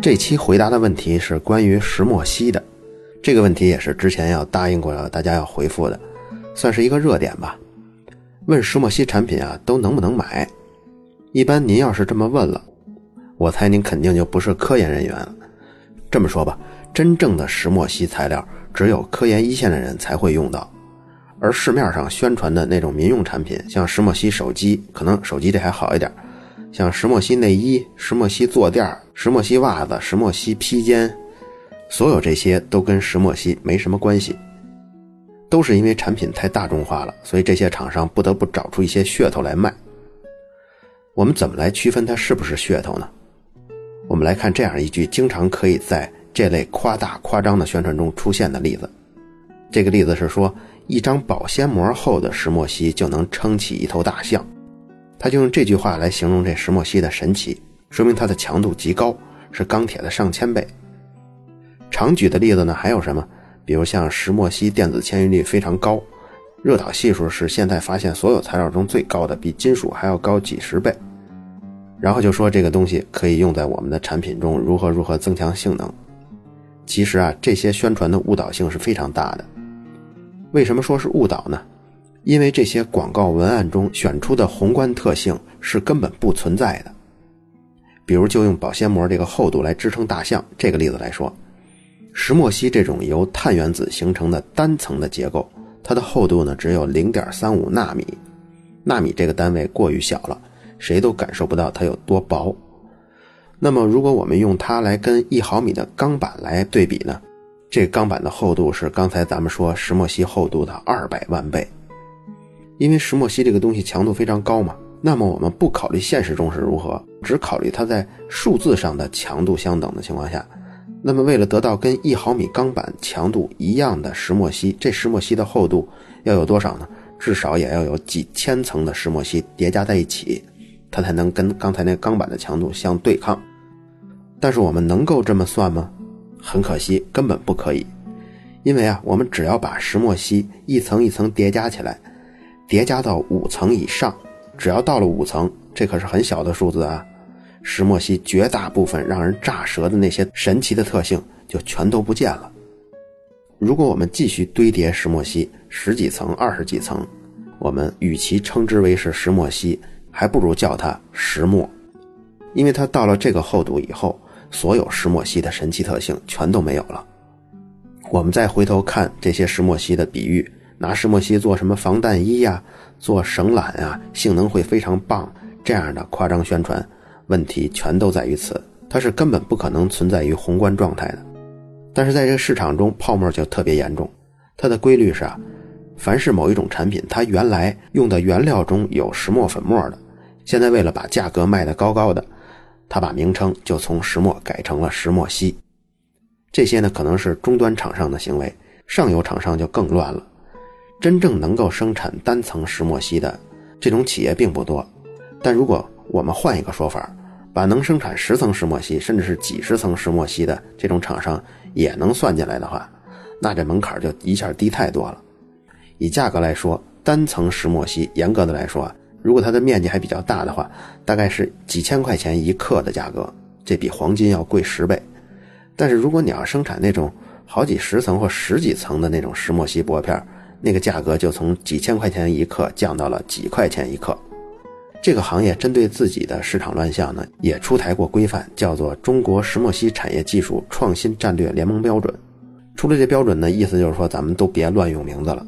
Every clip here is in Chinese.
这期回答的问题是关于石墨烯的，这个问题也是之前要答应过大家要回复的，算是一个热点吧。问石墨烯产品啊都能不能买？一般您要是这么问了，我猜您肯定就不是科研人员了。这么说吧，真正的石墨烯材料只有科研一线的人才会用到，而市面上宣传的那种民用产品，像石墨烯手机，可能手机这还好一点。像石墨烯内衣、石墨烯坐垫、石墨烯袜子、石墨烯披肩，所有这些都跟石墨烯没什么关系，都是因为产品太大众化了，所以这些厂商不得不找出一些噱头来卖。我们怎么来区分它是不是噱头呢？我们来看这样一句经常可以在这类夸大夸张的宣传中出现的例子。这个例子是说，一张保鲜膜厚的石墨烯就能撑起一头大象。他就用这句话来形容这石墨烯的神奇，说明它的强度极高，是钢铁的上千倍。常举的例子呢，还有什么？比如像石墨烯电子迁移率非常高，热导系数是现在发现所有材料中最高的，比金属还要高几十倍。然后就说这个东西可以用在我们的产品中，如何如何增强性能。其实啊，这些宣传的误导性是非常大的。为什么说是误导呢？因为这些广告文案中选出的宏观特性是根本不存在的，比如就用保鲜膜这个厚度来支撑大象这个例子来说，石墨烯这种由碳原子形成的单层的结构，它的厚度呢只有零点三五纳米，纳米这个单位过于小了，谁都感受不到它有多薄。那么如果我们用它来跟一毫米的钢板来对比呢，这钢板的厚度是刚才咱们说石墨烯厚度的二百万倍。因为石墨烯这个东西强度非常高嘛，那么我们不考虑现实中是如何，只考虑它在数字上的强度相等的情况下，那么为了得到跟一毫米钢板强度一样的石墨烯，这石墨烯的厚度要有多少呢？至少也要有几千层的石墨烯叠加在一起，它才能跟刚才那钢板的强度相对抗。但是我们能够这么算吗？很可惜，根本不可以。因为啊，我们只要把石墨烯一层一层叠加起来。叠加到五层以上，只要到了五层，这可是很小的数字啊！石墨烯绝大部分让人炸舌的那些神奇的特性就全都不见了。如果我们继续堆叠石墨烯十几层、二十几层，我们与其称之为是石墨烯，还不如叫它石墨，因为它到了这个厚度以后，所有石墨烯的神奇特性全都没有了。我们再回头看这些石墨烯的比喻。拿石墨烯做什么防弹衣呀，做绳缆呀，性能会非常棒。这样的夸张宣传，问题全都在于此，它是根本不可能存在于宏观状态的。但是在这个市场中，泡沫就特别严重。它的规律是啊，凡是某一种产品，它原来用的原料中有石墨粉末的，现在为了把价格卖得高高的，它把名称就从石墨改成了石墨烯。这些呢，可能是终端厂商的行为，上游厂商就更乱了。真正能够生产单层石墨烯的这种企业并不多，但如果我们换一个说法，把能生产十层石墨烯，甚至是几十层石墨烯的这种厂商也能算进来的话，那这门槛就一下低太多了。以价格来说，单层石墨烯严格的来说啊，如果它的面积还比较大的话，大概是几千块钱一克的价格，这比黄金要贵十倍。但是如果你要生产那种好几十层或十几层的那种石墨烯薄片儿，那个价格就从几千块钱一克降到了几块钱一克。这个行业针对自己的市场乱象呢，也出台过规范，叫做《中国石墨烯产业技术创新战略联盟标准》。出了这标准呢，意思就是说咱们都别乱用名字了。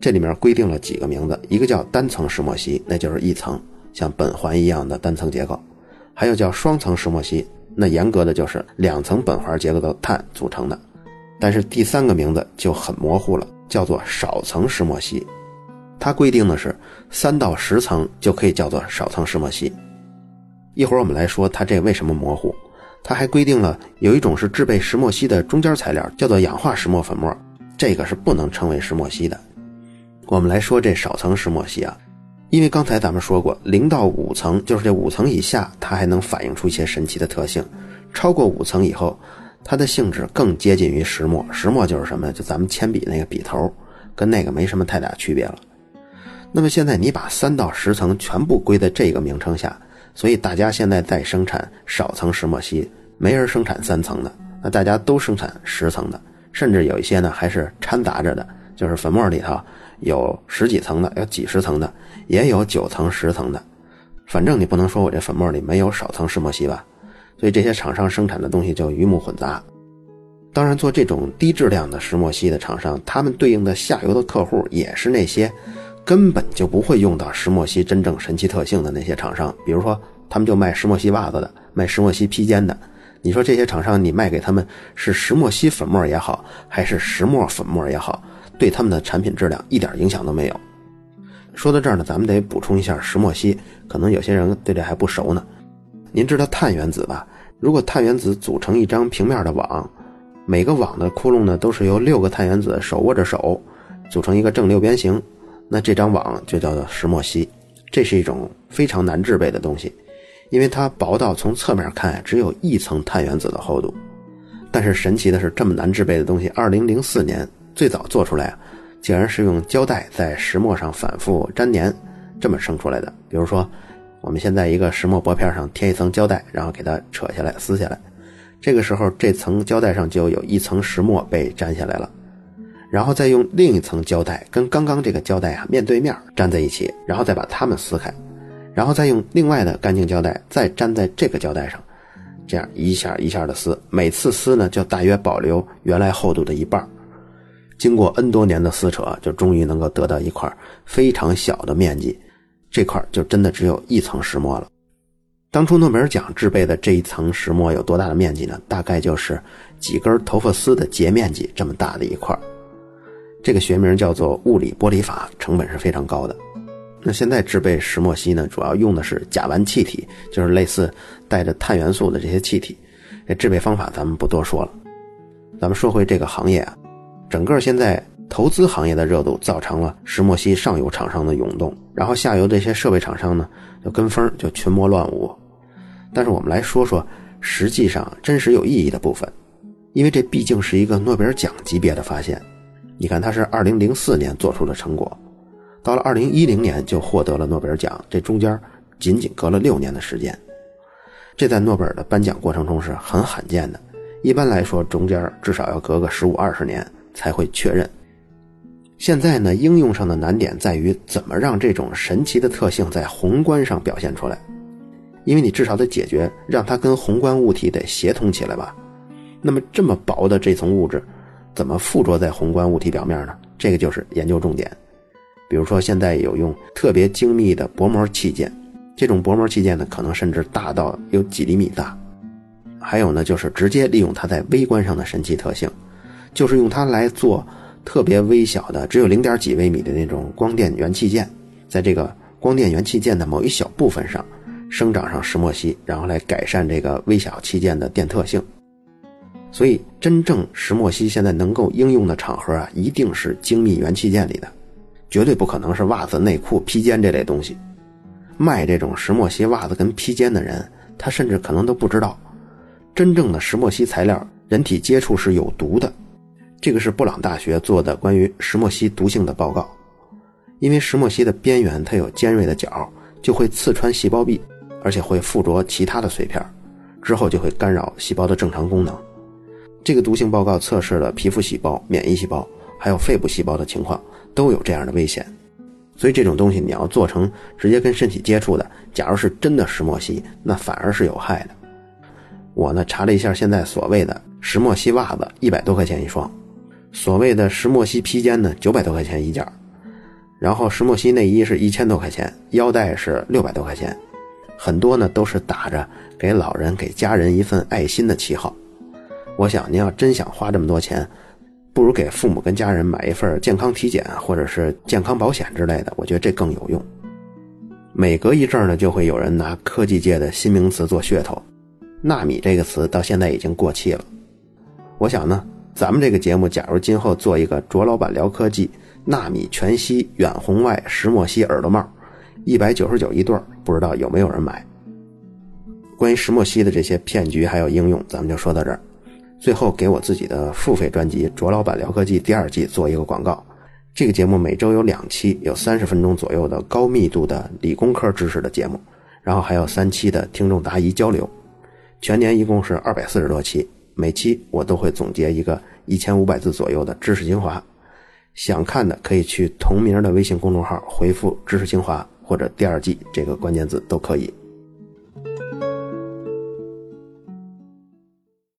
这里面规定了几个名字，一个叫单层石墨烯，那就是一层，像苯环一样的单层结构；还有叫双层石墨烯，那严格的就是两层苯环结构的碳组成的。但是第三个名字就很模糊了。叫做少层石墨烯，它规定的是三到十层就可以叫做少层石墨烯。一会儿我们来说它这为什么模糊。它还规定了有一种是制备石墨烯的中间材料，叫做氧化石墨粉末，这个是不能称为石墨烯的。我们来说这少层石墨烯啊，因为刚才咱们说过，零到五层就是这五层以下，它还能反映出一些神奇的特性，超过五层以后。它的性质更接近于石墨，石墨就是什么？就咱们铅笔那个笔头，跟那个没什么太大区别了。那么现在你把三到十层全部归在这个名称下，所以大家现在在生产少层石墨烯，没人生产三层的，那大家都生产十层的，甚至有一些呢还是掺杂着的，就是粉末里头有十几层的，有几十层的，也有九层、十层的。反正你不能说我这粉末里没有少层石墨烯吧？所以这些厂商生产的东西就鱼目混杂。当然，做这种低质量的石墨烯的厂商，他们对应的下游的客户也是那些根本就不会用到石墨烯真正神奇特性的那些厂商。比如说，他们就卖石墨烯袜子的，卖石墨烯披肩的。你说这些厂商，你卖给他们是石墨烯粉末也好，还是石墨粉末也好，对他们的产品质量一点影响都没有。说到这儿呢，咱们得补充一下石墨烯，可能有些人对这还不熟呢。您知道碳原子吧？如果碳原子组成一张平面的网，每个网的窟窿呢都是由六个碳原子手握着手组成一个正六边形，那这张网就叫做石墨烯。这是一种非常难制备的东西，因为它薄到从侧面看只有一层碳原子的厚度。但是神奇的是，这么难制备的东西，二零零四年最早做出来。竟然是用胶带在石墨上反复粘粘，这么生出来的。比如说，我们现在一个石墨薄片上贴一层胶带，然后给它扯下来、撕下来，这个时候这层胶带上就有一层石墨被粘下来了，然后再用另一层胶带跟刚刚这个胶带啊面对面粘在一起，然后再把它们撕开，然后再用另外的干净胶带再粘在这个胶带上，这样一下一下的撕，每次撕呢就大约保留原来厚度的一半。经过 N 多年的撕扯，就终于能够得到一块非常小的面积，这块就真的只有一层石墨了。当初诺贝尔奖制备的这一层石墨有多大的面积呢？大概就是几根头发丝的截面积这么大的一块。这个学名叫做物理剥离法，成本是非常高的。那现在制备石墨烯呢，主要用的是甲烷气体，就是类似带着碳元素的这些气体。这制备方法咱们不多说了。咱们说回这个行业啊。整个现在投资行业的热度造成了石墨烯上游厂商的涌动，然后下游这些设备厂商呢就跟风就群魔乱舞。但是我们来说说实际上真实有意义的部分，因为这毕竟是一个诺贝尔奖级别的发现。你看，它是2004年做出的成果，到了2010年就获得了诺贝尔奖，这中间仅仅隔了六年的时间，这在诺贝尔的颁奖过程中是很罕见的。一般来说，中间至少要隔个十五二十年。才会确认。现在呢，应用上的难点在于怎么让这种神奇的特性在宏观上表现出来，因为你至少得解决让它跟宏观物体得协同起来吧。那么这么薄的这层物质，怎么附着在宏观物体表面呢？这个就是研究重点。比如说，现在有用特别精密的薄膜器件，这种薄膜器件呢，可能甚至大到有几厘米大。还有呢，就是直接利用它在微观上的神奇特性。就是用它来做特别微小的，只有零点几微米的那种光电元器件，在这个光电元器件的某一小部分上生长上石墨烯，然后来改善这个微小器件的电特性。所以，真正石墨烯现在能够应用的场合啊，一定是精密元器件里的，绝对不可能是袜子、内裤、披肩这类东西。卖这种石墨烯袜子跟披肩的人，他甚至可能都不知道，真正的石墨烯材料人体接触是有毒的。这个是布朗大学做的关于石墨烯毒性的报告，因为石墨烯的边缘它有尖锐的角，就会刺穿细胞壁，而且会附着其他的碎片，之后就会干扰细胞的正常功能。这个毒性报告测试了皮肤细胞、免疫细胞还有肺部细胞的情况，都有这样的危险。所以这种东西你要做成直接跟身体接触的，假如是真的石墨烯，那反而是有害的。我呢查了一下，现在所谓的石墨烯袜子一百多块钱一双。所谓的石墨烯披肩呢，九百多块钱一件然后石墨烯内衣是一千多块钱，腰带是六百多块钱，很多呢都是打着给老人、给家人一份爱心的旗号。我想您要真想花这么多钱，不如给父母跟家人买一份健康体检或者是健康保险之类的，我觉得这更有用。每隔一阵呢，就会有人拿科技界的新名词做噱头，纳米这个词到现在已经过气了。我想呢。咱们这个节目，假如今后做一个卓老板聊科技，纳米全息远红外石墨烯耳朵帽，一百九十九一对不知道有没有人买。关于石墨烯的这些骗局还有应用，咱们就说到这儿。最后给我自己的付费专辑《卓老板聊科技》第二季做一个广告。这个节目每周有两期，有三十分钟左右的高密度的理工科知识的节目，然后还有三期的听众答疑交流。全年一共是二百四十多期，每期我都会总结一个一千五百字左右的知识精华。想看的可以去同名的微信公众号回复“知识精华”或者“第二季”这个关键字都可以。